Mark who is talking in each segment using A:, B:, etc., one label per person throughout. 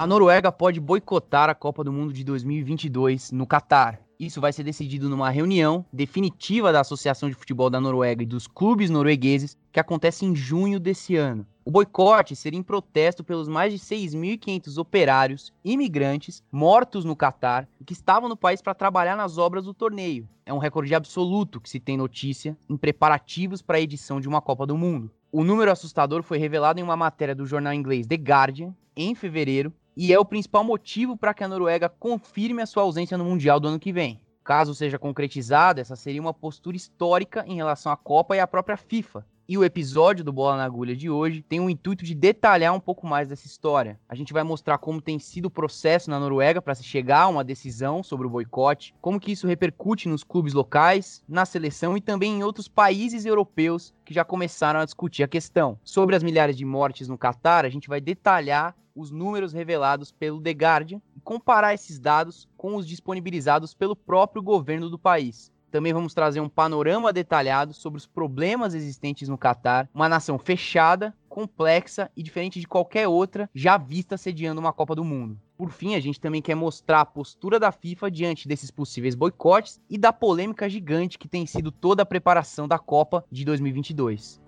A: A Noruega pode boicotar a Copa do Mundo de 2022 no Catar. Isso vai ser decidido numa reunião definitiva da Associação de Futebol da Noruega e dos clubes noruegueses, que acontece em junho desse ano. O boicote seria em protesto pelos mais de 6.500 operários imigrantes mortos no Catar e que estavam no país para trabalhar nas obras do torneio. É um recorde absoluto que se tem notícia em preparativos para a edição de uma Copa do Mundo. O número assustador foi revelado em uma matéria do jornal inglês The Guardian em fevereiro e é o principal motivo para que a Noruega confirme a sua ausência no Mundial do ano que vem. Caso seja concretizada, essa seria uma postura histórica em relação à Copa e à própria FIFA. E o episódio do Bola na Agulha de hoje tem o intuito de detalhar um pouco mais dessa história. A gente vai mostrar como tem sido o processo na Noruega para se chegar a uma decisão sobre o boicote, como que isso repercute nos clubes locais, na seleção e também em outros países europeus que já começaram a discutir a questão. Sobre as milhares de mortes no Catar, a gente vai detalhar os números revelados pelo The Guardian e comparar esses dados com os disponibilizados pelo próprio governo do país. Também vamos trazer um panorama detalhado sobre os problemas existentes no Catar, uma nação fechada, complexa e diferente de qualquer outra já vista sediando uma Copa do Mundo. Por fim, a gente também quer mostrar a postura da FIFA diante desses possíveis boicotes e da polêmica gigante que tem sido toda a preparação da Copa de 2022.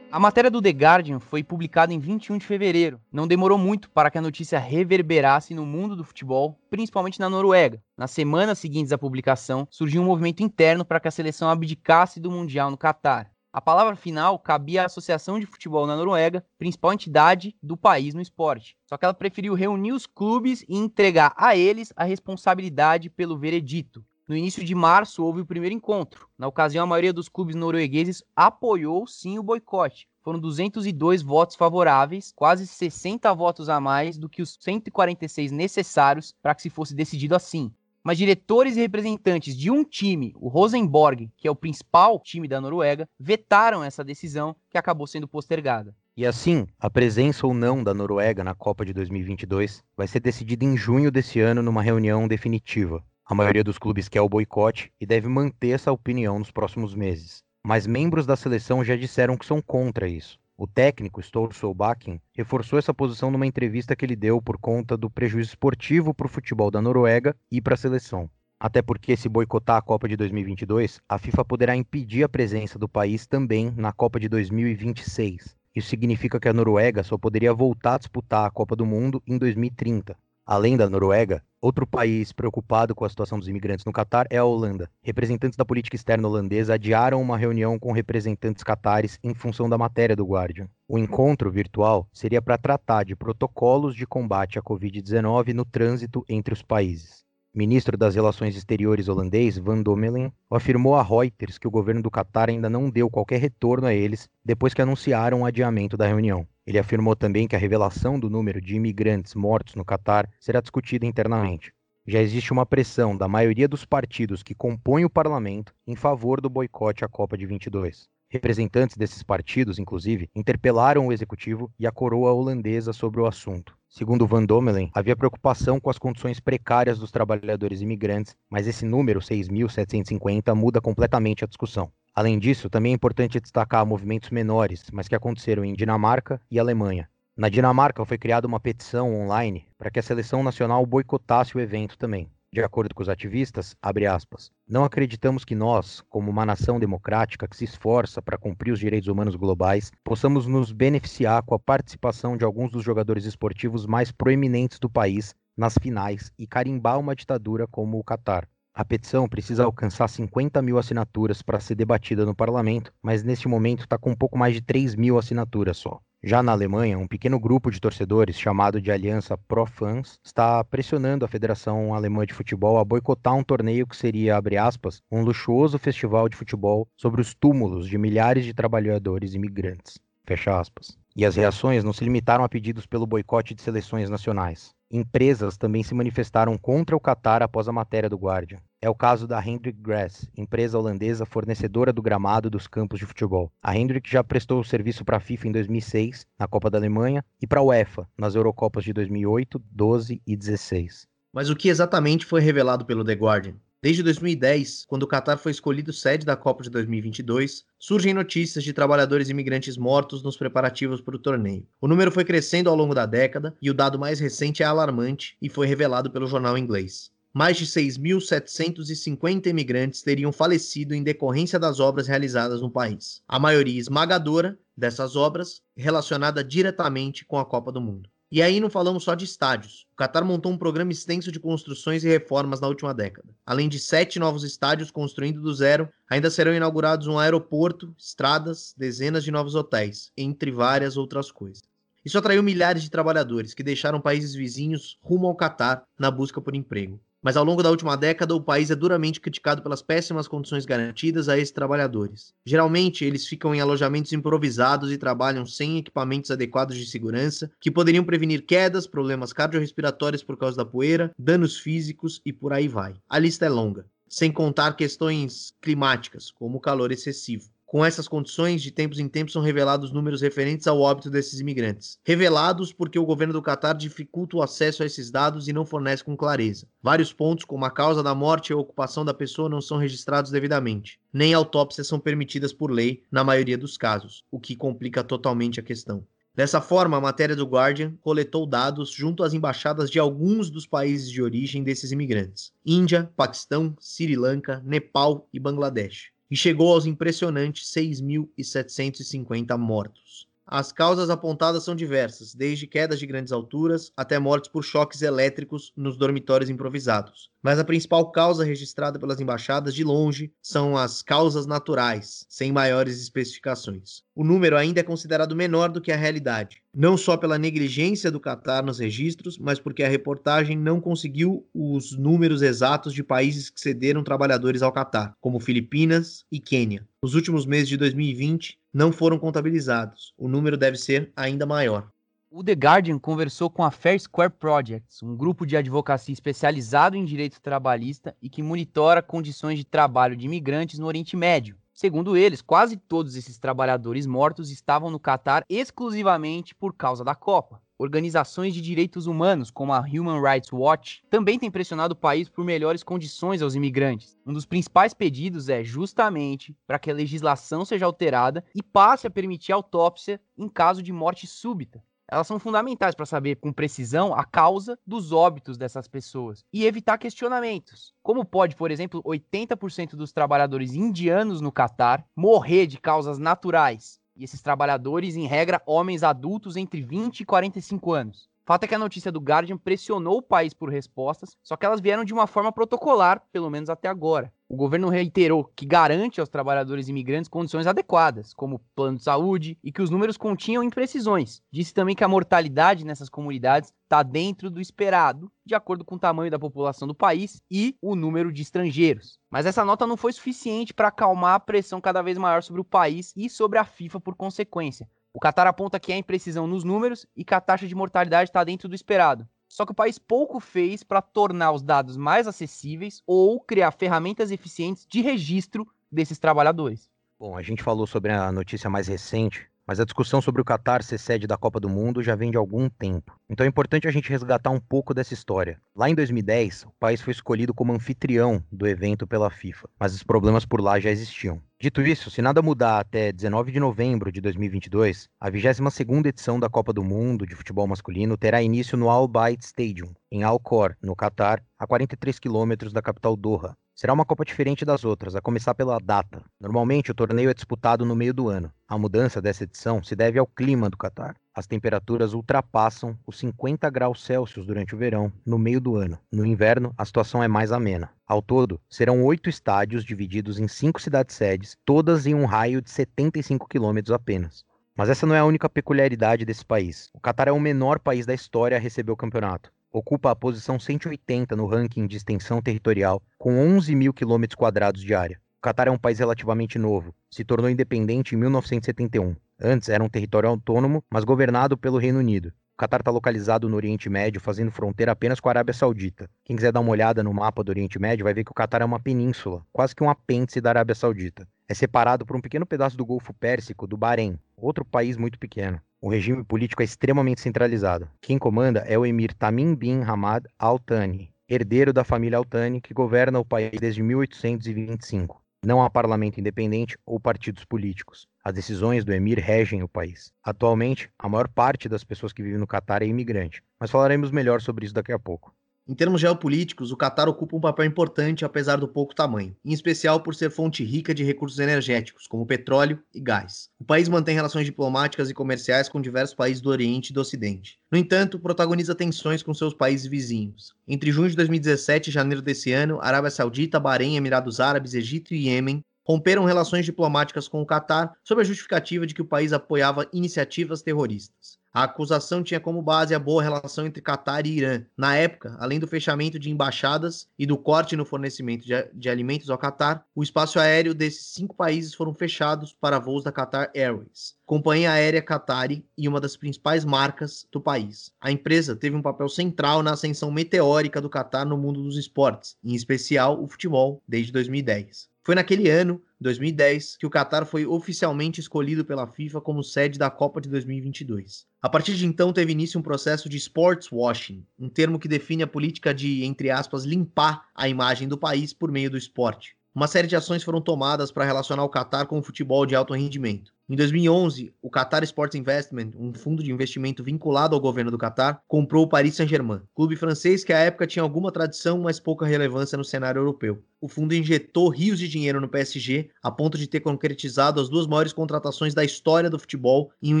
A: A matéria do The Guardian foi publicada em 21 de fevereiro. Não demorou muito para que a notícia reverberasse no mundo do futebol, principalmente na Noruega. Nas semanas seguintes à publicação, surgiu um movimento interno para que a seleção abdicasse do Mundial no Catar. A palavra final cabia à Associação de Futebol na Noruega, principal entidade do país no esporte. Só que ela preferiu reunir os clubes e entregar a eles a responsabilidade pelo veredito. No início de março houve o primeiro encontro. Na ocasião, a maioria dos clubes noruegueses apoiou sim o boicote. Foram 202 votos favoráveis, quase 60 votos a mais do que os 146 necessários para que se fosse decidido assim. Mas diretores e representantes de um time, o Rosenborg, que é o principal time da Noruega, vetaram essa decisão que acabou sendo postergada.
B: E assim, a presença ou não da Noruega na Copa de 2022 vai ser decidida em junho desse ano numa reunião definitiva. A maioria dos clubes quer o boicote e deve manter essa opinião nos próximos meses. Mas membros da seleção já disseram que são contra isso. O técnico Ståle Solbakken reforçou essa posição numa entrevista que ele deu por conta do prejuízo esportivo para o futebol da Noruega e para a seleção. Até porque, se boicotar a Copa de 2022, a FIFA poderá impedir a presença do país também na Copa de 2026. Isso significa que a Noruega só poderia voltar a disputar a Copa do Mundo em 2030. Além da Noruega, outro país preocupado com a situação dos imigrantes no Catar é a Holanda. Representantes da política externa holandesa adiaram uma reunião com representantes catares em função da matéria do Guardian. O encontro virtual seria para tratar de protocolos de combate à Covid-19 no trânsito entre os países ministro das Relações Exteriores holandês, Van Dommelen, afirmou a Reuters que o governo do Catar ainda não deu qualquer retorno a eles depois que anunciaram o adiamento da reunião. Ele afirmou também que a revelação do número de imigrantes mortos no Catar será discutida internamente. Já existe uma pressão da maioria dos partidos que compõem o parlamento em favor do boicote à Copa de 22. Representantes desses partidos, inclusive, interpelaram o executivo e a coroa holandesa sobre o assunto. Segundo Van Dommelen, havia preocupação com as condições precárias dos trabalhadores imigrantes, mas esse número, 6.750, muda completamente a discussão. Além disso, também é importante destacar movimentos menores, mas que aconteceram em Dinamarca e Alemanha. Na Dinamarca foi criada uma petição online para que a seleção nacional boicotasse o evento também. De acordo com os ativistas, aspas, não acreditamos que nós, como uma nação democrática que se esforça para cumprir os direitos humanos globais, possamos nos beneficiar com a participação de alguns dos jogadores esportivos mais proeminentes do país nas finais e carimbar uma ditadura como o Catar. A petição precisa alcançar 50 mil assinaturas para ser debatida no parlamento, mas neste momento está com um pouco mais de 3 mil assinaturas só. Já na Alemanha, um pequeno grupo de torcedores, chamado de Aliança Pro Fans, está pressionando a Federação Alemã de Futebol a boicotar um torneio que seria, abre aspas, um luxuoso festival de futebol sobre os túmulos de milhares de trabalhadores imigrantes. Fecha aspas. E as reações não se limitaram a pedidos pelo boicote de seleções nacionais. Empresas também se manifestaram contra o Qatar após a matéria do Guardian. É o caso da Hendrick Grass, empresa holandesa fornecedora do gramado dos campos de futebol. A Hendrick já prestou serviço para a FIFA em 2006, na Copa da Alemanha, e para a UEFA, nas Eurocopas de 2008, 12 e 16.
C: Mas o que exatamente foi revelado pelo The Guardian? Desde 2010, quando o Qatar foi escolhido sede da Copa de 2022, surgem notícias de trabalhadores imigrantes mortos nos preparativos para o torneio. O número foi crescendo ao longo da década e o dado mais recente é alarmante e foi revelado pelo jornal inglês. Mais de 6.750 imigrantes teriam falecido em decorrência das obras realizadas no país. A maioria esmagadora dessas obras relacionada diretamente com a Copa do Mundo. E aí não falamos só de estádios. O Qatar montou um programa extenso de construções e reformas na última década. Além de sete novos estádios construindo do zero, ainda serão inaugurados um aeroporto, estradas, dezenas de novos hotéis, entre várias outras coisas. Isso atraiu milhares de trabalhadores que deixaram países vizinhos rumo ao Catar na busca por emprego mas ao longo da última década o país é duramente criticado pelas péssimas condições garantidas a esses trabalhadores. Geralmente, eles ficam em alojamentos improvisados e trabalham sem equipamentos adequados de segurança, que poderiam prevenir quedas, problemas cardiorrespiratórios por causa da poeira, danos físicos e por aí vai. A lista é longa. Sem contar questões climáticas, como o calor excessivo. Com essas condições, de tempos em tempos são revelados números referentes ao óbito desses imigrantes. Revelados porque o governo do Catar dificulta o acesso a esses dados e não fornece com clareza. Vários pontos, como a causa da morte e a ocupação da pessoa, não são registrados devidamente. Nem autópsias são permitidas por lei, na maioria dos casos, o que complica totalmente a questão. Dessa forma, a matéria do Guardian coletou dados junto às embaixadas de alguns dos países de origem desses imigrantes: Índia, Paquistão, Sri Lanka, Nepal e Bangladesh e chegou aos impressionantes 6.750 mortos. As causas apontadas são diversas, desde quedas de grandes alturas até mortes por choques elétricos nos dormitórios improvisados. Mas a principal causa registrada pelas embaixadas de longe são as causas naturais, sem maiores especificações. O número ainda é considerado menor do que a realidade, não só pela negligência do Catar nos registros, mas porque a reportagem não conseguiu os números exatos de países que cederam trabalhadores ao Catar, como Filipinas e Quênia. Nos últimos meses de 2020, não foram contabilizados. O número deve ser ainda maior.
A: O The Guardian conversou com a Fair Square Projects, um grupo de advocacia especializado em direito trabalhista e que monitora condições de trabalho de imigrantes no Oriente Médio. Segundo eles, quase todos esses trabalhadores mortos estavam no Catar exclusivamente por causa da Copa. Organizações de direitos humanos, como a Human Rights Watch, também têm pressionado o país por melhores condições aos imigrantes. Um dos principais pedidos é justamente para que a legislação seja alterada e passe a permitir autópsia em caso de morte súbita. Elas são fundamentais para saber com precisão a causa dos óbitos dessas pessoas e evitar questionamentos. Como pode, por exemplo, 80% dos trabalhadores indianos no Catar morrer de causas naturais e esses trabalhadores, em regra, homens adultos entre 20 e 45 anos. Fato é que a notícia do Guardian pressionou o país por respostas, só que elas vieram de uma forma protocolar, pelo menos até agora. O governo reiterou que garante aos trabalhadores imigrantes condições adequadas, como plano de saúde, e que os números continham imprecisões. Disse também que a mortalidade nessas comunidades está dentro do esperado, de acordo com o tamanho da população do país e o número de estrangeiros. Mas essa nota não foi suficiente para acalmar a pressão cada vez maior sobre o país e sobre a FIFA por consequência. O Qatar aponta que há imprecisão nos números e que a taxa de mortalidade está dentro do esperado. Só que o país pouco fez para tornar os dados mais acessíveis ou criar ferramentas eficientes de registro desses trabalhadores.
B: Bom, a gente falou sobre a notícia mais recente, mas a discussão sobre o Qatar ser sede da Copa do Mundo já vem de algum tempo. Então é importante a gente resgatar um pouco dessa história. Lá em 2010, o país foi escolhido como anfitrião do evento pela FIFA, mas os problemas por lá já existiam. Dito isso, se nada mudar até 19 de novembro de 2022, a 22ª edição da Copa do Mundo de futebol masculino terá início no Al Bayt Stadium, em Al Khor, no Catar, a 43 quilômetros da capital Doha. Será uma Copa diferente das outras, a começar pela data. Normalmente, o torneio é disputado no meio do ano. A mudança dessa edição se deve ao clima do Catar. As temperaturas ultrapassam os 50 graus Celsius durante o verão, no meio do ano. No inverno, a situação é mais amena. Ao todo, serão oito estádios divididos em cinco cidades-sedes, todas em um raio de 75 quilômetros apenas. Mas essa não é a única peculiaridade desse país. O Catar é o menor país da história a receber o campeonato ocupa a posição 180 no ranking de extensão territorial, com 11 mil quilômetros quadrados de área. O Catar é um país relativamente novo, se tornou independente em 1971. Antes era um território autônomo, mas governado pelo Reino Unido. O Catar está localizado no Oriente Médio, fazendo fronteira apenas com a Arábia Saudita. Quem quiser dar uma olhada no mapa do Oriente Médio vai ver que o Catar é uma península, quase que um apêndice da Arábia Saudita. É separado por um pequeno pedaço do Golfo Pérsico do Bahrein, outro país muito pequeno. O regime político é extremamente centralizado. Quem comanda é o emir Tamim bin Hamad Al Thani, herdeiro da família Al Thani, que governa o país desde 1825. Não há parlamento independente ou partidos políticos. As decisões do emir regem o país. Atualmente, a maior parte das pessoas que vivem no Catar é imigrante, mas falaremos melhor sobre isso daqui a pouco.
C: Em termos geopolíticos, o Catar ocupa um papel importante apesar do pouco tamanho, em especial por ser fonte rica de recursos energéticos, como petróleo e gás. O país mantém relações diplomáticas e comerciais com diversos países do Oriente e do Ocidente. No entanto, protagoniza tensões com seus países vizinhos. Entre junho de 2017 e janeiro desse ano, Arábia Saudita, Bahrein, Emirados Árabes, Egito e Iêmen romperam relações diplomáticas com o Catar sob a justificativa de que o país apoiava iniciativas terroristas. A acusação tinha como base a boa relação entre Catar e Irã. Na época, além do fechamento de embaixadas e do corte no fornecimento de, de, alimentos ao Catar, o espaço aéreo desses cinco países foram fechados para voos da Qatar Airways, companhia aérea Qatari e uma das principais marcas do país. A empresa teve um papel central na ascensão meteórica do Catar no mundo dos esportes, em especial o futebol, desde 2010. Foi naquele ano, 2010, que o Catar foi oficialmente escolhido pela FIFA como sede da Copa de 2022. A partir de então, teve início um processo de sports washing, um termo que define a política de, entre aspas, limpar a imagem do país por meio do esporte. Uma série de ações foram tomadas para relacionar o Catar com o futebol de alto rendimento. Em 2011, o Qatar Sports Investment, um fundo de investimento vinculado ao governo do Qatar, comprou o Paris Saint-Germain, clube francês que à época tinha alguma tradição, mas pouca relevância no cenário europeu. O fundo injetou rios de dinheiro no PSG, a ponto de ter concretizado as duas maiores contratações da história do futebol em um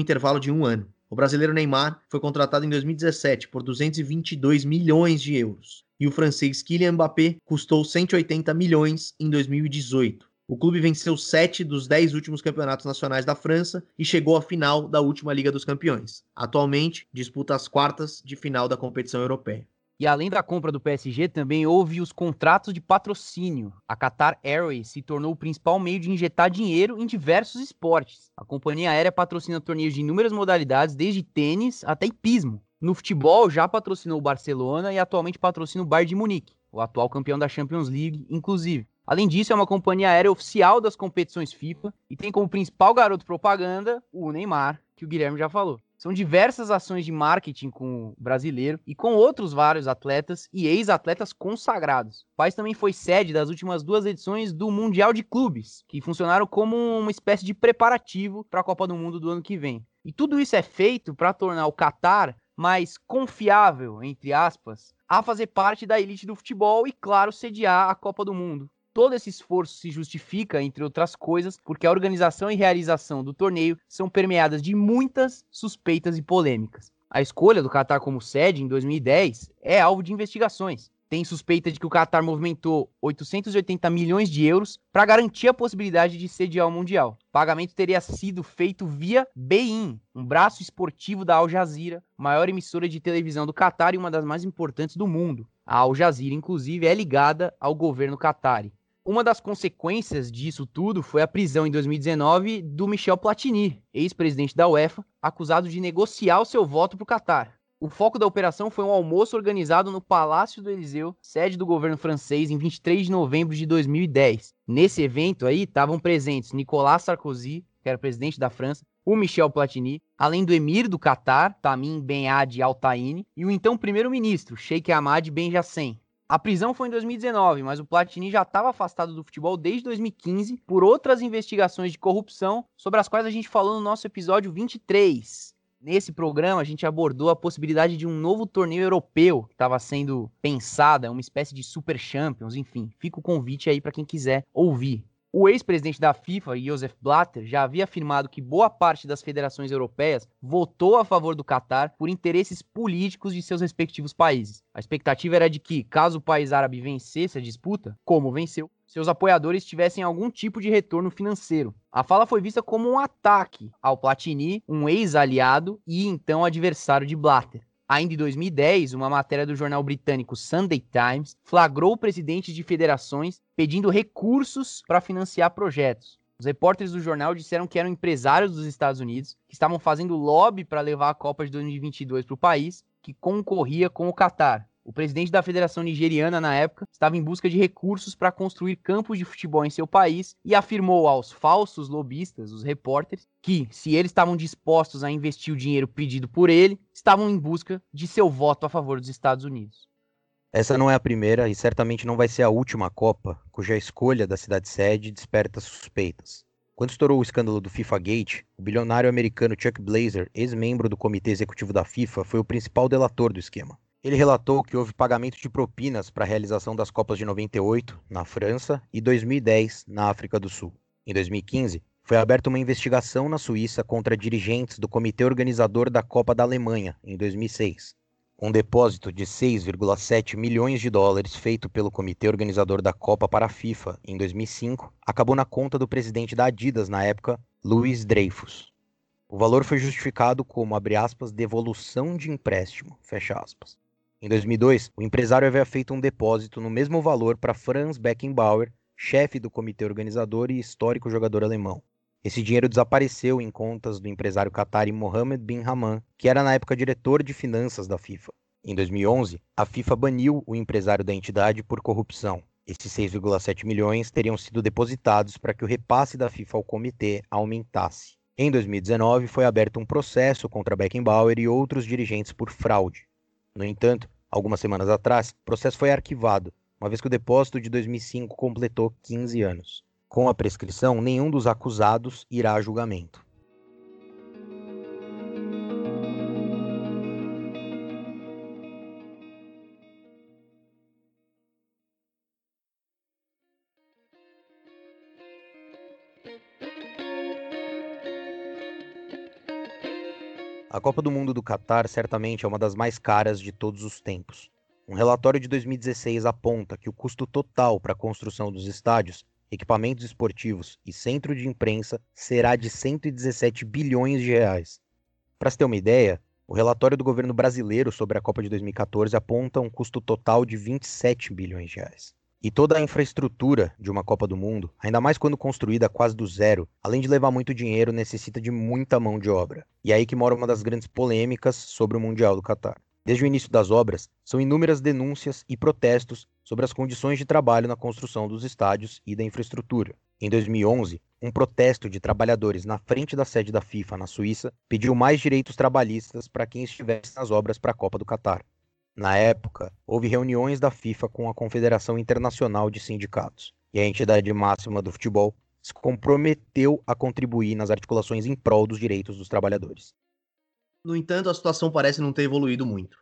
C: intervalo de um ano. O brasileiro Neymar foi contratado em 2017 por 222 milhões de euros. E o francês Kylian Mbappé custou 180 milhões em 2018. O clube venceu sete dos dez últimos campeonatos nacionais da França e chegou à final da última Liga dos Campeões. Atualmente, disputa as quartas de final da competição europeia.
A: E além da compra do PSG, também houve os contratos de patrocínio. A Qatar Airways se tornou o principal meio de injetar dinheiro em diversos esportes. A companhia aérea patrocina torneios de inúmeras modalidades, desde tênis até hipismo. No futebol, já patrocinou o Barcelona e atualmente patrocina o Bayern de Munique, o atual campeão da Champions League, inclusive. Além disso, é uma companhia aérea oficial das competições FIFA e tem como principal garoto propaganda o Neymar, que o Guilherme já falou. São diversas ações de marketing com o brasileiro e com outros vários atletas e ex-atletas consagrados. O país também foi sede das últimas duas edições do Mundial de Clubes, que funcionaram como uma espécie de preparativo para a Copa do Mundo do ano que vem. E tudo isso é feito para tornar o Catar mais confiável, entre aspas, a fazer parte da elite do futebol e, claro, sediar a Copa do Mundo todo esse esforço se justifica, entre outras coisas, porque a organização e realização do torneio são permeadas de muitas suspeitas e polêmicas. A escolha do Qatar como sede em 2010 é alvo de investigações. Tem suspeita de que o Qatar movimentou 880 milhões de euros para garantir a possibilidade de sediar o Mundial. O pagamento teria sido feito via Bein, um braço esportivo da Al Jazeera, maior emissora de televisão do Qatar e uma das mais importantes do mundo. A Al Jazeera, inclusive, é ligada ao governo qatari. Uma das consequências disso tudo foi a prisão em 2019 do Michel Platini, ex-presidente da UEFA, acusado de negociar o seu voto para o Catar. O foco da operação foi um almoço organizado no Palácio do Eliseu, sede do governo francês, em 23 de novembro de 2010. Nesse evento aí estavam presentes Nicolas Sarkozy, que era presidente da França, o Michel Platini, além do emir do Catar, Tamim Ben Adi Al Taini, e o então primeiro-ministro, Sheikh Ahmad Ben Jassem. A prisão foi em 2019, mas o Platini já estava afastado do futebol desde 2015 por outras investigações de corrupção, sobre as quais a gente falou no nosso episódio 23. Nesse programa, a gente abordou a possibilidade de um novo torneio europeu que estava sendo pensada, uma espécie de Super Champions, enfim. Fica o convite aí para quem quiser ouvir. O ex-presidente da FIFA, Joseph Blatter, já havia afirmado que boa parte das federações europeias votou a favor do Catar por interesses políticos de seus respectivos países. A expectativa era de que, caso o país árabe vencesse a disputa, como venceu, seus apoiadores tivessem algum tipo de retorno financeiro. A fala foi vista como um ataque ao Platini, um ex-aliado e então adversário de Blatter. Ainda em 2010, uma matéria do jornal britânico Sunday Times flagrou presidentes de federações pedindo recursos para financiar projetos. Os repórteres do jornal disseram que eram empresários dos Estados Unidos que estavam fazendo lobby para levar a Copa de 2022 para o país, que concorria com o Catar. O presidente da Federação Nigeriana, na época, estava em busca de recursos para construir campos de futebol em seu país e afirmou aos falsos lobistas, os repórteres, que, se eles estavam dispostos a investir o dinheiro pedido por ele, estavam em busca de seu voto a favor dos Estados Unidos.
B: Essa não é a primeira e certamente não vai ser a última Copa cuja escolha da cidade-sede desperta suspeitas. Quando estourou o escândalo do FIFA Gate, o bilionário americano Chuck Blazer, ex-membro do comitê executivo da FIFA, foi o principal delator do esquema. Ele relatou que houve pagamento de propinas para a realização das Copas de 98, na França, e 2010, na África do Sul. Em 2015, foi aberta uma investigação na Suíça contra dirigentes do comitê organizador da Copa da Alemanha, em 2006. Um depósito de 6,7 milhões de dólares feito pelo comitê organizador da Copa para a FIFA em 2005 acabou na conta do presidente da Adidas na época, Luiz Dreyfus. O valor foi justificado como, aspas, devolução de empréstimo. Em 2002, o empresário havia feito um depósito no mesmo valor para Franz Beckenbauer, chefe do comitê organizador e histórico jogador alemão. Esse dinheiro desapareceu em contas do empresário qatari Mohammed bin Haman, que era na época diretor de finanças da FIFA. Em 2011, a FIFA baniu o empresário da entidade por corrupção. Esses 6,7 milhões teriam sido depositados para que o repasse da FIFA ao comitê aumentasse. Em 2019, foi aberto um processo contra Beckenbauer e outros dirigentes por fraude. No entanto, algumas semanas atrás, o processo foi arquivado, uma vez que o depósito de 2005 completou 15 anos. Com a prescrição, nenhum dos acusados irá a julgamento. Copa do Mundo do Catar certamente é uma das mais caras de todos os tempos. Um relatório de 2016 aponta que o custo total para a construção dos estádios, equipamentos esportivos e centro de imprensa será de 117 bilhões de reais. Para se ter uma ideia, o relatório do governo brasileiro sobre a Copa de 2014 aponta um custo total de 27 bilhões de reais. E toda a infraestrutura de uma Copa do Mundo, ainda mais quando construída quase do zero, além de levar muito dinheiro, necessita de muita mão de obra. E é aí que mora uma das grandes polêmicas sobre o Mundial do Catar. Desde o início das obras, são inúmeras denúncias e protestos sobre as condições de trabalho na construção dos estádios e da infraestrutura. Em 2011, um protesto de trabalhadores na frente da sede da FIFA na Suíça pediu mais direitos trabalhistas para quem estivesse nas obras para a Copa do Catar. Na época, houve reuniões da FIFA com a Confederação Internacional de Sindicatos, e a entidade máxima do futebol se comprometeu a contribuir nas articulações em prol dos direitos dos trabalhadores.
C: No entanto, a situação parece não ter evoluído muito.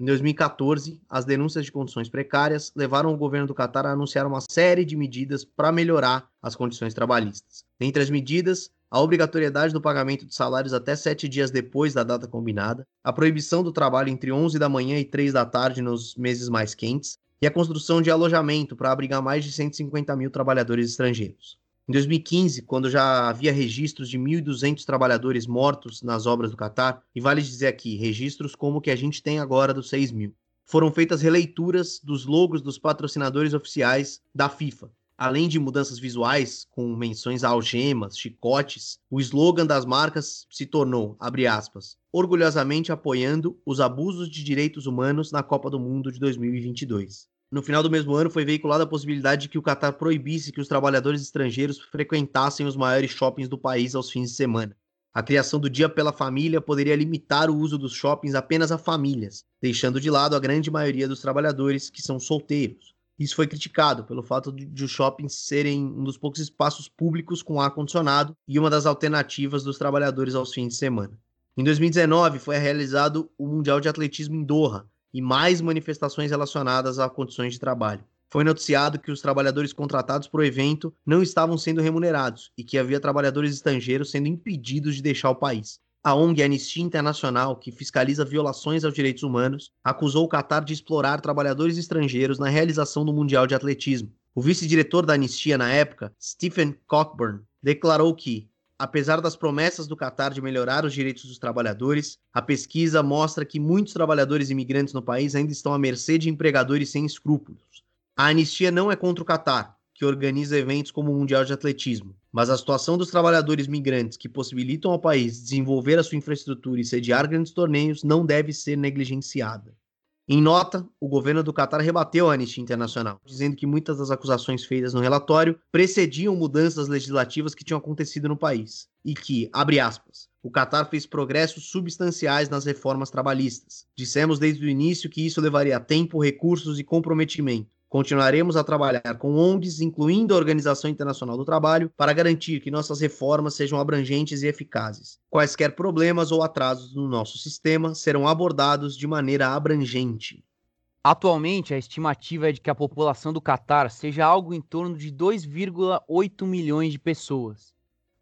C: Em 2014, as denúncias de condições precárias levaram o governo do Catar a anunciar uma série de medidas para melhorar as condições trabalhistas. Entre as medidas, a obrigatoriedade do pagamento de salários até sete dias depois da data combinada, a proibição do trabalho entre 11 da manhã e 3 da tarde nos meses mais quentes, e a construção de alojamento para abrigar mais de 150 mil trabalhadores estrangeiros. Em 2015, quando já havia registros de 1.200 trabalhadores mortos nas obras do Catar, e vale dizer aqui, registros como o que a gente tem agora dos 6 mil, foram feitas releituras dos logos dos patrocinadores oficiais da FIFA, Além de mudanças visuais, com menções a algemas, chicotes, o slogan das marcas se tornou, abre aspas, orgulhosamente apoiando os abusos de direitos humanos na Copa do Mundo de 2022. No final do mesmo ano, foi veiculada a possibilidade de que o Qatar proibisse que os trabalhadores estrangeiros frequentassem os maiores shoppings do país aos fins de semana. A criação do Dia pela Família poderia limitar o uso dos shoppings apenas a famílias, deixando de lado a grande maioria dos trabalhadores que são solteiros. Isso foi criticado pelo fato de, os shoppings serem um dos poucos espaços públicos com ar-condicionado e uma das alternativas dos trabalhadores aos fins de semana. Em 2019, foi realizado o Mundial de Atletismo em Doha e mais manifestações relacionadas a condições de trabalho. Foi noticiado que os trabalhadores contratados para o evento não estavam sendo remunerados e que havia trabalhadores estrangeiros sendo impedidos de deixar o país. A ONG Anistia Internacional, que fiscaliza violações aos direitos humanos, acusou o Catar de explorar trabalhadores estrangeiros na realização do Mundial de Atletismo. O vice-diretor da Anistia na época, Stephen Cockburn, declarou que, apesar das promessas do Catar de melhorar os direitos dos trabalhadores, a pesquisa mostra que muitos trabalhadores imigrantes no país ainda estão à mercê de empregadores sem escrúpulos. A anistia não é contra o Catar, que organiza eventos como o Mundial de Atletismo, mas a situação dos trabalhadores migrantes que possibilitam ao país desenvolver a sua infraestrutura e sediar grandes torneios não deve ser negligenciada. Em nota, o governo do Catar rebateu a Anistia Internacional, dizendo que muitas das acusações feitas no relatório precediam mudanças legislativas que tinham acontecido no país e que, abre aspas, o Catar fez progressos substanciais nas reformas trabalhistas. Dissemos desde o início que isso levaria tempo, recursos e comprometimento. Continuaremos a trabalhar com ONGs, incluindo a Organização Internacional do Trabalho, para garantir que nossas reformas sejam abrangentes e eficazes. Quaisquer problemas ou atrasos no nosso sistema serão abordados de maneira abrangente.
A: Atualmente, a estimativa é de que a população do Catar seja algo em torno de 2,8 milhões de pessoas.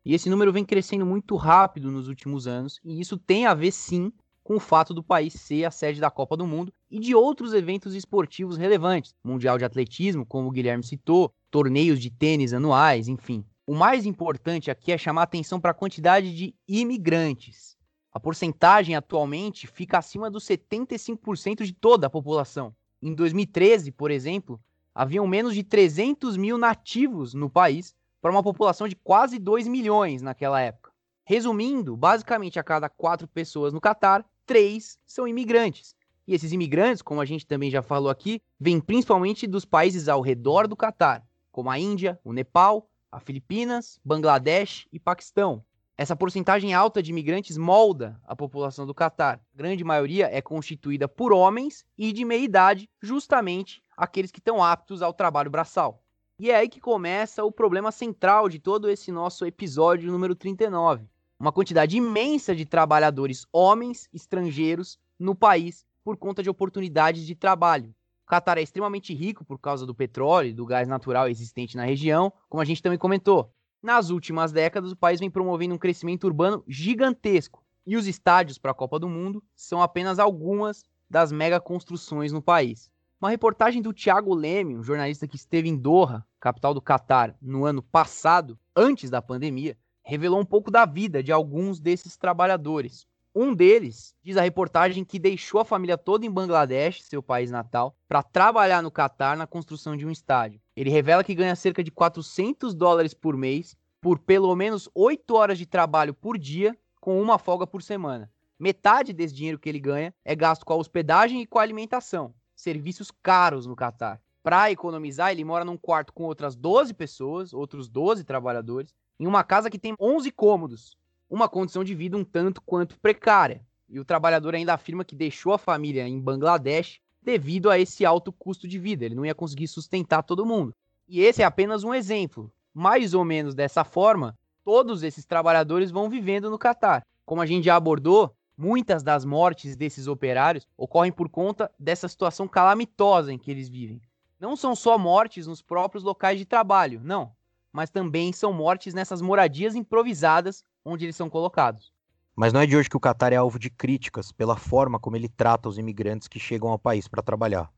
A: E esse número vem crescendo muito rápido nos últimos anos, e isso tem a ver sim com o fato do país ser a sede da Copa do Mundo e de outros eventos esportivos relevantes, Mundial de Atletismo, como o Guilherme citou, torneios de tênis anuais, enfim. O mais importante aqui é chamar atenção para a quantidade de imigrantes. A porcentagem atualmente fica acima dos 75% de toda a população. Em 2013, por exemplo, haviam menos de 300 mil nativos no país, para uma população de quase 2 milhões naquela época. Resumindo, basicamente a cada quatro pessoas no Catar, três são imigrantes. E esses imigrantes, como a gente também já falou aqui, vêm principalmente dos países ao redor do Catar, como a Índia, o Nepal, a Filipinas, Bangladesh e Paquistão. Essa porcentagem alta de imigrantes molda a população do Catar. A grande maioria é constituída por homens e de meia idade, justamente aqueles que estão aptos ao trabalho braçal. E é aí que começa o problema central de todo esse nosso episódio número 39 uma quantidade imensa de trabalhadores, homens estrangeiros, no país por conta de oportunidades de trabalho. O Catar é extremamente rico por causa do petróleo e do gás natural existente na região, como a gente também comentou. Nas últimas décadas, o país vem promovendo um crescimento urbano gigantesco. E os estádios para a Copa do Mundo são apenas algumas das mega construções no país. Uma reportagem do Thiago Leme, um jornalista que esteve em Doha, capital do Catar, no ano passado, antes da pandemia, revelou um pouco da vida de alguns desses trabalhadores. Um deles diz a reportagem que deixou a família toda em Bangladesh, seu país natal, para trabalhar no Catar na construção de um estádio. Ele revela que ganha cerca de 400 dólares por mês por pelo menos 8 horas de trabalho por dia, com uma folga por semana. Metade desse dinheiro que ele ganha é gasto com a hospedagem e com a alimentação, serviços caros no Catar. Para economizar, ele mora num quarto com outras 12 pessoas, outros 12 trabalhadores, em uma casa que tem 11 cômodos, uma condição de vida um tanto quanto precária. E o trabalhador ainda afirma que deixou a família em Bangladesh devido a esse alto custo de vida. Ele não ia conseguir sustentar todo mundo. E esse é apenas um exemplo. Mais ou menos dessa forma, todos esses trabalhadores vão vivendo no Catar. Como a gente já abordou, muitas das mortes desses operários ocorrem por conta dessa situação calamitosa em que eles vivem. Não são só mortes nos próprios locais de trabalho, não mas também são mortes nessas moradias improvisadas onde eles são colocados.
B: Mas não é de hoje que o Catar é alvo de críticas pela forma como ele trata os imigrantes que chegam ao país para trabalhar.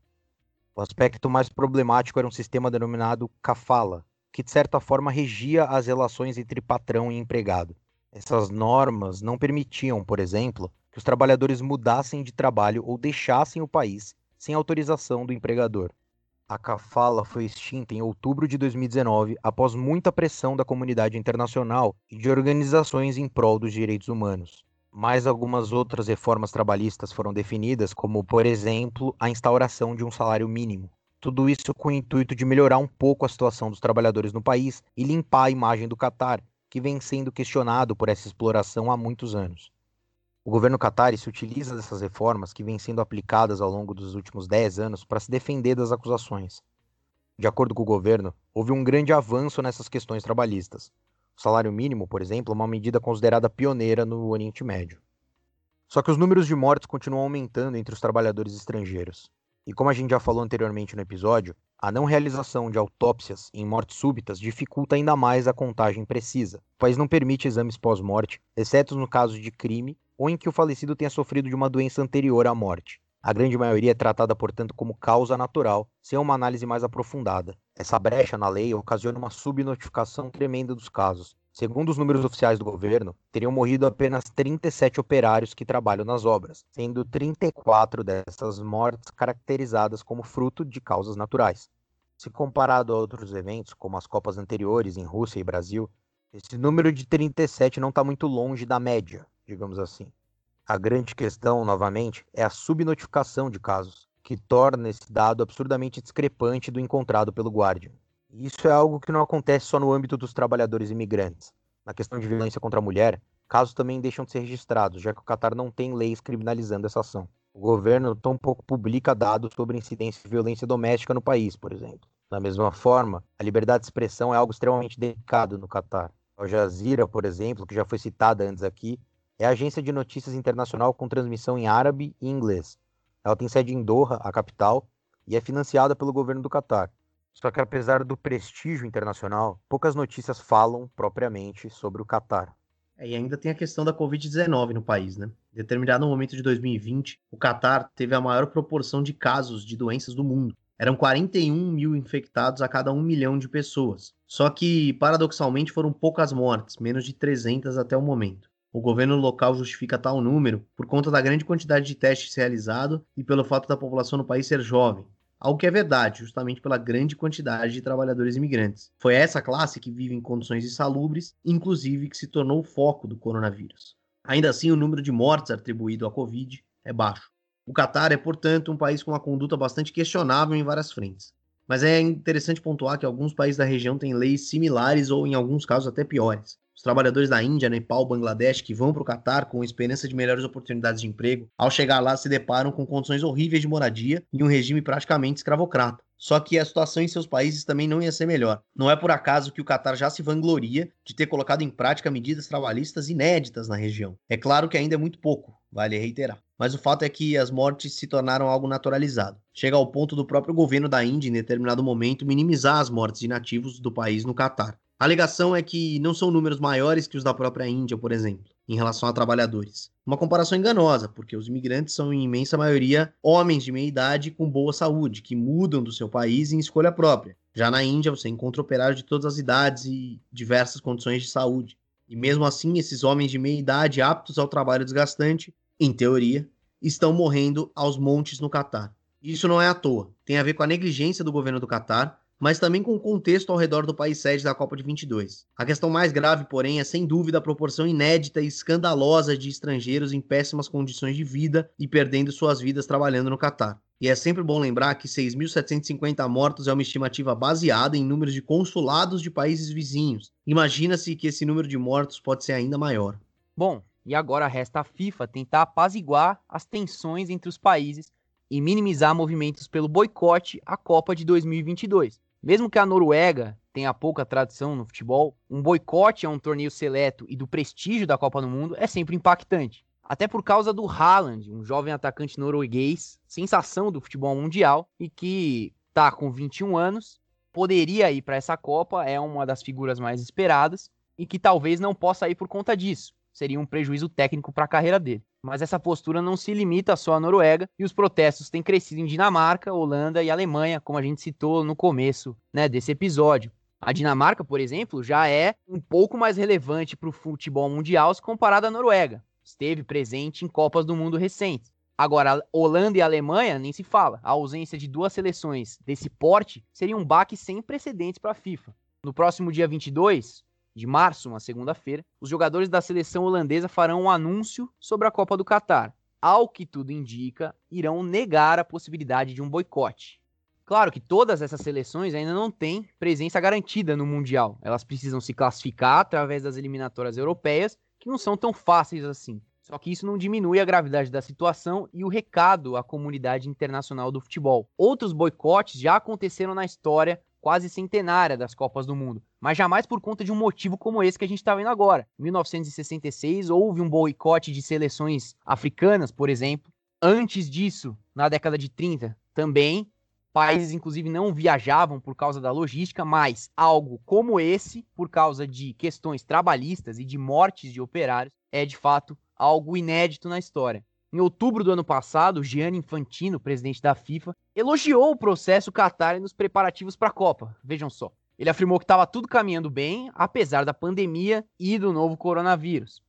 B: O aspecto mais problemático era um sistema denominado kafala, que de certa forma regia as relações entre patrão e empregado. Essas normas não permitiam, por exemplo, que os trabalhadores mudassem de trabalho ou deixassem o país sem autorização do empregador. A Kafala foi extinta em outubro de 2019 após muita pressão da comunidade internacional e de organizações em prol dos direitos humanos. Mais algumas outras reformas trabalhistas foram definidas, como, por exemplo, a instauração de um salário mínimo. Tudo isso com o intuito de melhorar um pouco a situação dos trabalhadores no país e limpar a imagem do Catar, que vem sendo questionado por essa exploração há muitos anos. O governo Qatari se utiliza dessas reformas que vêm sendo aplicadas ao longo dos últimos 10 anos para se defender das acusações. De acordo com o governo, houve um grande avanço nessas questões trabalhistas. O salário mínimo, por exemplo, é uma medida considerada pioneira no Oriente Médio. Só que os números de mortes continuam aumentando entre os trabalhadores estrangeiros. E como a gente já falou anteriormente no episódio, a não realização de autópsias em mortes súbitas dificulta ainda mais a contagem precisa. País não permite exames pós-morte, exceto no caso de crime ou em que o falecido tenha sofrido de uma doença anterior à morte. A grande maioria é tratada, portanto, como causa natural, sem uma análise mais aprofundada. Essa brecha na lei ocasiona uma subnotificação tremenda dos casos. Segundo os números oficiais do governo, teriam morrido apenas 37 operários que trabalham nas obras, sendo 34 dessas mortes caracterizadas como fruto de causas naturais. Se comparado a outros eventos, como as Copas anteriores em Rússia e Brasil, esse número de 37 não está muito longe da média, digamos assim. A grande questão, novamente, é a subnotificação de casos, que torna esse dado absurdamente discrepante do encontrado pelo Guardian. Isso é algo que não acontece só no âmbito dos trabalhadores imigrantes. Na questão de violência contra a mulher, casos também deixam de ser registrados, já que o Catar não tem leis criminalizando essa ação. O governo tampouco publica dados sobre incidência de violência doméstica no país, por exemplo. Da mesma forma, a liberdade de expressão é algo extremamente delicado no Catar. Al Jazeera, por exemplo, que já foi citada antes aqui, é agência de notícias internacional com transmissão em árabe e inglês. Ela tem sede em Doha, a capital, e é financiada pelo governo do Catar. Só que apesar do prestígio internacional, poucas notícias falam propriamente sobre o Catar.
C: É, e ainda tem a questão da Covid-19 no país, né? Determinado momento de 2020, o Catar teve a maior proporção de casos de doenças do mundo. Eram 41 mil infectados a cada um milhão de pessoas. Só que, paradoxalmente, foram poucas mortes, menos de 300 até o momento. O governo local justifica tal número por conta da grande quantidade de testes realizados e pelo fato da população no país ser jovem. Algo que é verdade, justamente pela grande quantidade de trabalhadores imigrantes. Foi essa classe que vive em condições insalubres, inclusive que se tornou o foco do coronavírus. Ainda assim, o número de mortes atribuído à Covid é baixo. O Catar é, portanto, um país com uma conduta bastante questionável em várias frentes. Mas é interessante pontuar que alguns países da região têm leis similares ou, em alguns casos, até piores trabalhadores da Índia, Nepal, Bangladesh que vão para o Catar com esperança de melhores oportunidades de emprego, ao chegar lá se deparam com condições horríveis de moradia e um regime praticamente escravocrata. Só que a situação em seus países também não ia ser melhor. Não é por acaso que o Catar já se vangloria de ter colocado em prática medidas trabalhistas inéditas na região. É claro que ainda é muito pouco, vale reiterar. Mas o fato é que as mortes se tornaram algo naturalizado. Chega ao ponto do próprio governo da Índia, em determinado momento, minimizar as mortes de nativos do país no Catar. A alegação é que não são números maiores que os da própria Índia, por exemplo, em relação a trabalhadores. Uma comparação enganosa, porque os imigrantes são, em imensa maioria, homens de meia idade com boa saúde, que mudam do seu país em escolha própria. Já na Índia, você encontra operários de todas as idades e diversas condições de saúde. E mesmo assim, esses homens de meia idade aptos ao trabalho desgastante, em teoria, estão morrendo aos montes no Catar. Isso não é à toa. Tem a ver com a negligência do governo do Catar mas também com o contexto ao redor do país sede da Copa de 22. A questão mais grave, porém, é sem dúvida a proporção inédita e escandalosa de estrangeiros em péssimas condições de vida e perdendo suas vidas trabalhando no Catar. E é sempre bom lembrar que 6.750 mortos é uma estimativa baseada em números de consulados de países vizinhos. Imagina-se que esse número de mortos pode ser ainda maior.
A: Bom, e agora resta a FIFA tentar apaziguar as tensões entre os países e minimizar movimentos pelo boicote à Copa de 2022. Mesmo que a Noruega tenha pouca tradição no futebol, um boicote a um torneio seleto e do prestígio da Copa do Mundo é sempre impactante. Até por causa do Haaland, um jovem atacante norueguês, sensação do futebol mundial e que tá com 21 anos, poderia ir para essa Copa, é uma das figuras mais esperadas e que talvez não possa ir por conta disso. Seria um prejuízo técnico para a carreira dele. Mas essa postura não se limita só à Noruega e os protestos têm crescido em Dinamarca, Holanda e Alemanha, como a gente citou no começo né, desse episódio. A Dinamarca, por exemplo, já é um pouco mais relevante para o futebol mundial se comparado à Noruega. Esteve presente em Copas do Mundo recentes. Agora, Holanda e Alemanha nem se fala. A ausência de duas seleções desse porte seria um baque sem precedentes para a FIFA. No próximo dia 22, de março, uma segunda-feira, os jogadores da seleção holandesa farão um anúncio sobre a Copa do Catar. Ao que tudo indica, irão negar a possibilidade de um boicote. Claro que todas essas seleções ainda não têm presença garantida no Mundial. Elas precisam se classificar através das eliminatórias europeias, que não são tão fáceis assim. Só que isso não diminui a gravidade da situação e o recado à comunidade internacional do futebol. Outros boicotes já aconteceram na história quase centenária das Copas do Mundo, mas jamais por conta de um motivo como esse que a gente está vendo agora. Em 1966 houve um boicote de seleções africanas, por exemplo. Antes disso, na década de 30, também países inclusive não viajavam por causa da logística, mas algo como esse, por causa de questões trabalhistas e de mortes de operários, é de fato algo inédito na história. Em outubro do ano passado, Gianni Infantino, presidente da FIFA, elogiou o processo Qatar nos preparativos para a Copa. Vejam só. Ele afirmou que estava tudo caminhando bem, apesar da pandemia e do novo coronavírus.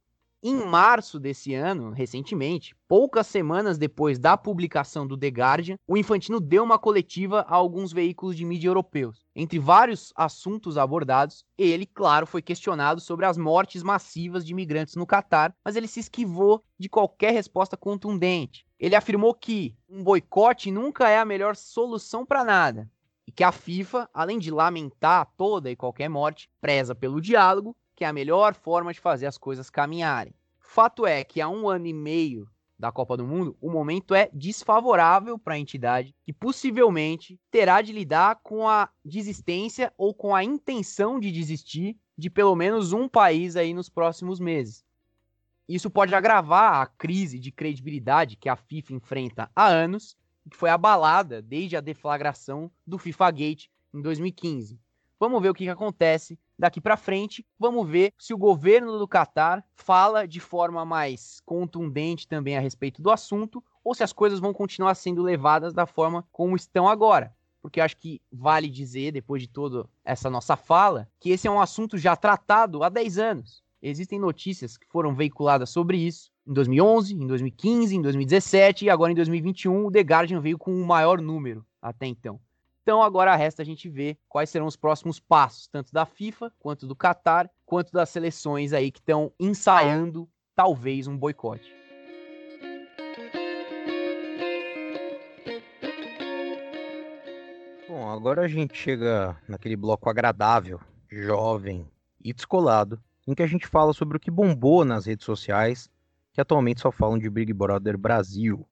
A: Em março desse ano, recentemente, poucas semanas depois da publicação do The Guardian, o Infantino deu uma coletiva a alguns veículos de mídia europeus. Entre vários assuntos abordados, ele, claro, foi questionado sobre as mortes massivas de imigrantes no Catar, mas ele se esquivou de qualquer resposta contundente. Ele afirmou que um boicote nunca é a melhor solução para nada, e que a FIFA, além de lamentar toda e qualquer morte, preza pelo diálogo que é a melhor forma de fazer as coisas caminharem. Fato é que há um ano e meio da Copa do Mundo, o momento é desfavorável para a entidade, que possivelmente terá de lidar com a desistência ou com a intenção de desistir de pelo menos um país aí nos próximos meses. Isso pode agravar a crise de credibilidade que a FIFA enfrenta há anos que foi abalada desde a deflagração do FIFA Gate em 2015. Vamos ver o que, que acontece daqui para frente. Vamos ver se o governo do Catar fala de forma mais contundente também a respeito do assunto ou se as coisas vão continuar sendo levadas da forma como estão agora. Porque acho que vale dizer, depois de toda essa nossa fala, que esse é um assunto já tratado há 10 anos. Existem notícias que foram veiculadas sobre isso em 2011, em 2015, em 2017 e agora em 2021 o The Guardian veio com o maior número até então. Então agora resta a gente ver quais serão os próximos passos, tanto da FIFA, quanto do Qatar, quanto das seleções aí que estão ensaiando talvez um boicote.
B: Bom, agora a gente chega naquele bloco agradável, jovem e descolado, em que a gente fala sobre o que bombou nas redes sociais, que atualmente só falam de Big Brother Brasil.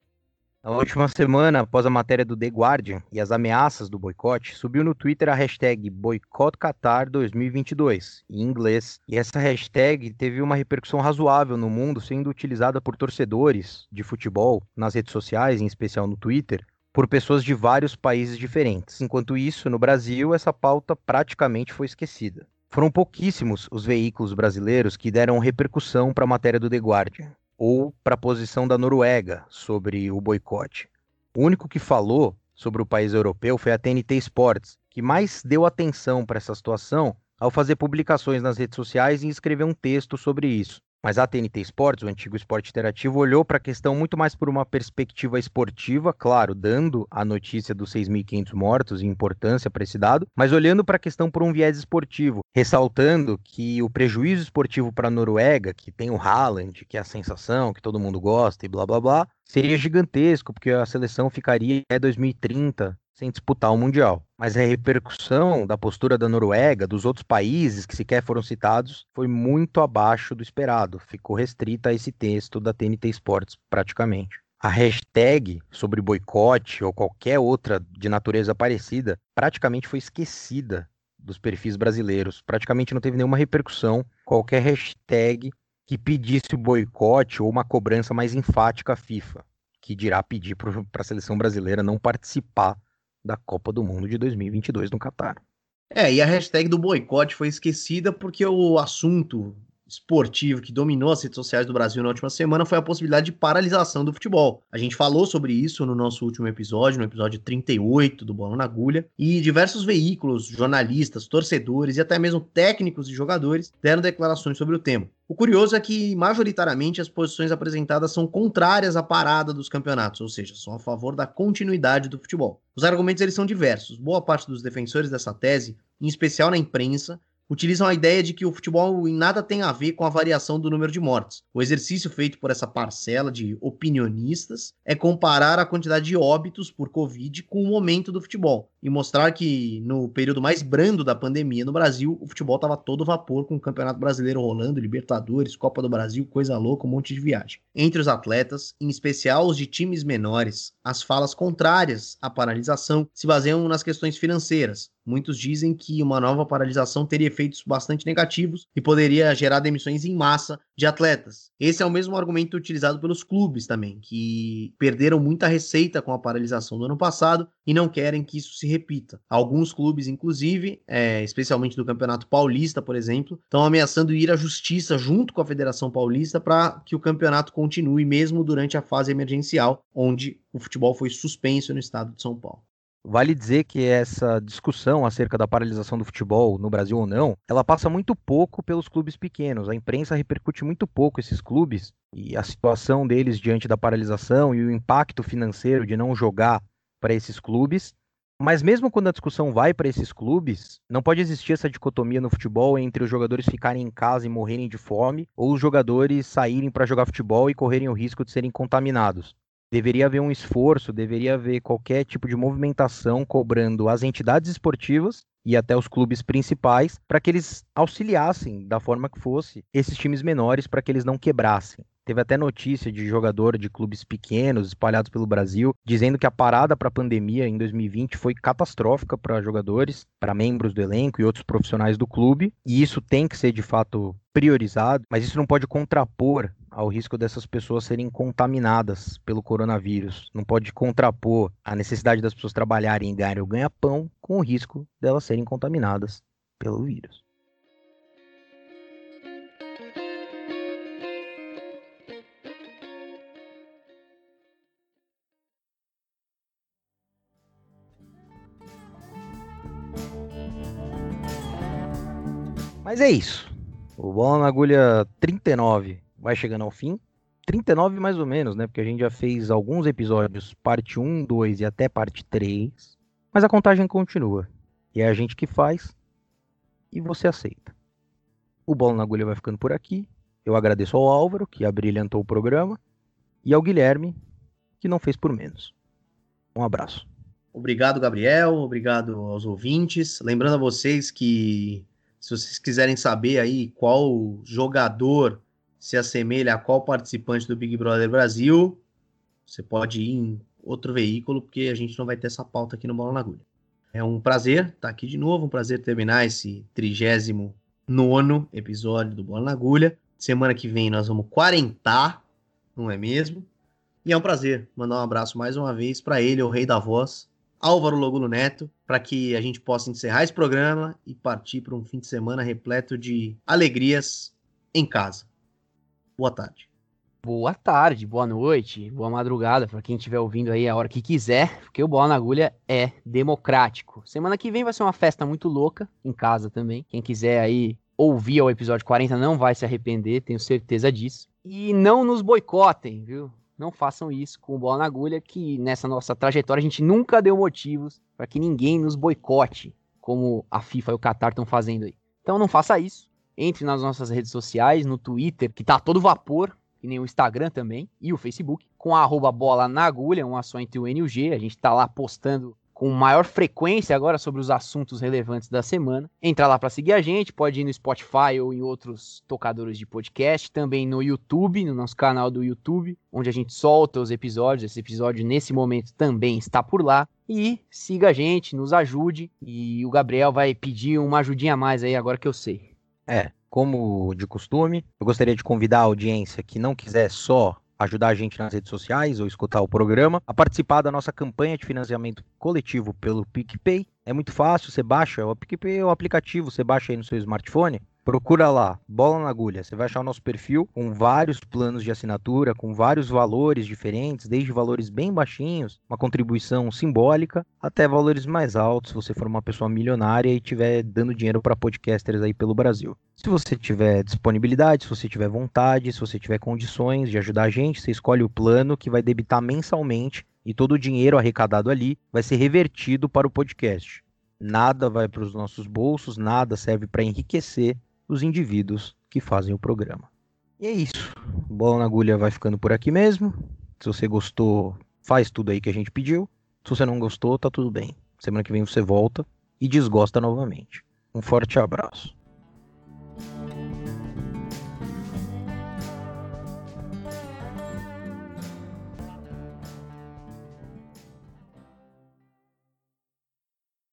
B: Na última semana, após a matéria do The Guardian e as ameaças do boicote, subiu no Twitter a hashtag BoicotQatar 2022, em inglês. E essa hashtag teve uma repercussão razoável no mundo, sendo utilizada por torcedores de futebol nas redes sociais, em especial no Twitter, por pessoas de vários países diferentes. Enquanto isso, no Brasil, essa pauta praticamente foi esquecida. Foram pouquíssimos os veículos brasileiros que deram repercussão para a matéria do The Guardian ou para a posição da Noruega sobre o boicote. O único que falou sobre o país europeu foi a TNT Sports, que mais deu atenção para essa situação ao fazer publicações nas redes sociais e escrever um texto sobre isso. Mas a TNT Sports, o antigo esporte interativo, olhou para a questão muito mais por uma perspectiva esportiva, claro, dando a notícia dos 6.500 mortos e importância para esse dado, mas olhando para a questão por um viés esportivo, ressaltando que o prejuízo esportivo para a Noruega, que tem o Haaland, que é a sensação, que todo mundo gosta e blá blá blá, seria gigantesco, porque a seleção ficaria até 2030 sem disputar o Mundial. Mas a repercussão da postura da Noruega, dos outros países que sequer foram citados, foi muito abaixo do esperado. Ficou restrita a esse texto da TNT Sports, praticamente. A hashtag sobre boicote ou qualquer outra de natureza parecida praticamente foi esquecida dos perfis brasileiros. Praticamente não teve nenhuma repercussão. Qualquer hashtag que pedisse boicote ou uma cobrança mais enfática à FIFA, que dirá pedir para a seleção brasileira não participar da Copa do Mundo de 2022 no Catar.
C: É, e a hashtag do boicote foi esquecida porque o assunto esportivo que dominou as redes sociais do Brasil na última semana foi a possibilidade de paralisação do futebol. A gente falou sobre isso no nosso último episódio, no episódio 38 do Bola na Agulha, e diversos veículos, jornalistas, torcedores e até mesmo técnicos e jogadores deram declarações sobre o tema. O curioso é que, majoritariamente, as posições apresentadas são contrárias à parada dos campeonatos, ou seja, são a favor da continuidade do futebol. Os argumentos eles são diversos. Boa parte dos defensores dessa tese, em especial na imprensa, utilizam a ideia de que o futebol em nada tem a ver com a variação do número de mortes. O exercício feito por essa parcela de opinionistas é comparar a quantidade de óbitos por Covid com o momento do futebol e mostrar que no período mais brando da pandemia no Brasil, o futebol estava todo vapor com o Campeonato Brasileiro rolando, Libertadores, Copa do Brasil, coisa louca, um monte de viagem. Entre os atletas, em especial os de times menores, as falas contrárias à paralisação se baseiam nas questões financeiras, Muitos dizem que uma nova paralisação teria efeitos bastante negativos e poderia gerar demissões em massa de atletas. Esse é o mesmo argumento utilizado pelos clubes também, que perderam muita receita com a paralisação do ano passado e não querem que isso se repita. Alguns clubes, inclusive, é, especialmente do Campeonato Paulista, por exemplo, estão ameaçando ir à justiça junto com a Federação Paulista para que o campeonato continue mesmo durante a fase emergencial, onde o futebol foi suspenso no estado de São Paulo.
B: Vale dizer que essa discussão acerca da paralisação do futebol no Brasil ou não, ela passa muito pouco pelos clubes pequenos. A imprensa repercute muito pouco esses clubes e a situação deles diante da paralisação e o impacto financeiro de não jogar para esses clubes. Mas mesmo quando a discussão vai para esses clubes, não pode existir essa dicotomia no futebol entre os jogadores ficarem em casa e morrerem de fome ou os jogadores saírem para jogar futebol e correrem o risco de serem contaminados deveria haver um esforço, deveria haver qualquer tipo de movimentação cobrando as entidades esportivas e até os clubes principais para que eles auxiliassem da forma que fosse esses times menores para que eles não quebrassem. Teve até notícia de jogador de clubes pequenos espalhados pelo Brasil dizendo que a parada para a pandemia em 2020 foi catastrófica para jogadores, para membros do elenco e outros profissionais do clube, e isso tem que ser de fato priorizado, mas isso não pode contrapor ao risco dessas pessoas serem contaminadas pelo coronavírus. Não pode contrapor a necessidade das pessoas trabalharem e ganharem o ganha-pão com o risco delas serem contaminadas pelo vírus. Mas é isso. O Bola na Agulha 39 vai chegando ao fim. 39 mais ou menos, né? Porque a gente já fez alguns episódios, parte 1, 2 e até parte 3. Mas a contagem continua. E é a gente que faz e você aceita. O Bola na Agulha vai ficando por aqui. Eu agradeço ao Álvaro, que abrilhantou o programa, e ao Guilherme, que não fez por menos. Um abraço.
C: Obrigado, Gabriel. Obrigado aos ouvintes. Lembrando a vocês que, se vocês quiserem saber aí qual jogador se assemelha a qual participante do Big Brother Brasil, você pode ir em outro veículo, porque a gente não vai ter essa pauta aqui no Bola na Agulha. É um prazer estar aqui de novo, um prazer terminar esse 39 episódio do Bola na Agulha. Semana que vem nós vamos quarentar, não é mesmo? E é um prazer mandar um abraço mais uma vez para ele, o rei da voz, Álvaro Logulo Neto, para que a gente possa encerrar esse programa e partir para um fim de semana repleto de alegrias em casa. Boa tarde.
A: Boa tarde, boa noite, boa madrugada para quem estiver ouvindo aí a hora que quiser, porque o Bola na Agulha é democrático. Semana que vem vai ser uma festa muito louca, em casa também. Quem quiser aí ouvir o episódio 40 não vai se arrepender, tenho certeza disso. E não nos boicotem, viu? Não façam isso com Bola na Agulha, que nessa nossa trajetória a gente nunca deu motivos para que ninguém nos boicote, como a FIFA e o Qatar estão fazendo aí. Então não faça isso. Entre nas nossas redes sociais, no Twitter, que tá todo vapor, e nem o Instagram também, e o Facebook, com a arroba bola na agulha, um só entre o N e o G. A gente tá lá postando com maior frequência agora sobre os assuntos relevantes da semana. Entra lá para seguir a gente, pode ir no Spotify ou em outros tocadores de podcast, também no YouTube, no nosso canal do YouTube, onde a gente solta os episódios. Esse episódio nesse momento também está por lá. E siga a gente, nos ajude. E o Gabriel vai pedir uma ajudinha a mais aí agora que eu sei.
B: É, como de costume, eu gostaria de convidar a audiência que não quiser só ajudar a gente nas redes sociais ou escutar o programa, a participar da nossa campanha de financiamento coletivo pelo PicPay. É muito fácil, você baixa, o PicPay é o aplicativo, você baixa aí no seu smartphone, Procura lá, Bola na Agulha. Você vai achar o nosso perfil com vários planos de assinatura, com vários valores diferentes, desde valores bem baixinhos, uma contribuição simbólica, até valores mais altos, se você for uma pessoa milionária e estiver dando dinheiro para podcasters aí pelo Brasil. Se você tiver disponibilidade, se você tiver vontade, se você tiver condições de ajudar a gente, você escolhe o plano que vai debitar mensalmente e todo o dinheiro arrecadado ali vai ser revertido para o podcast. Nada vai para os nossos bolsos, nada serve para enriquecer os indivíduos que fazem o programa. E é isso. Bola na agulha vai ficando por aqui mesmo. Se você gostou, faz tudo aí que a gente pediu. Se você não gostou, tá tudo bem. Semana que vem você volta e desgosta novamente. Um forte abraço.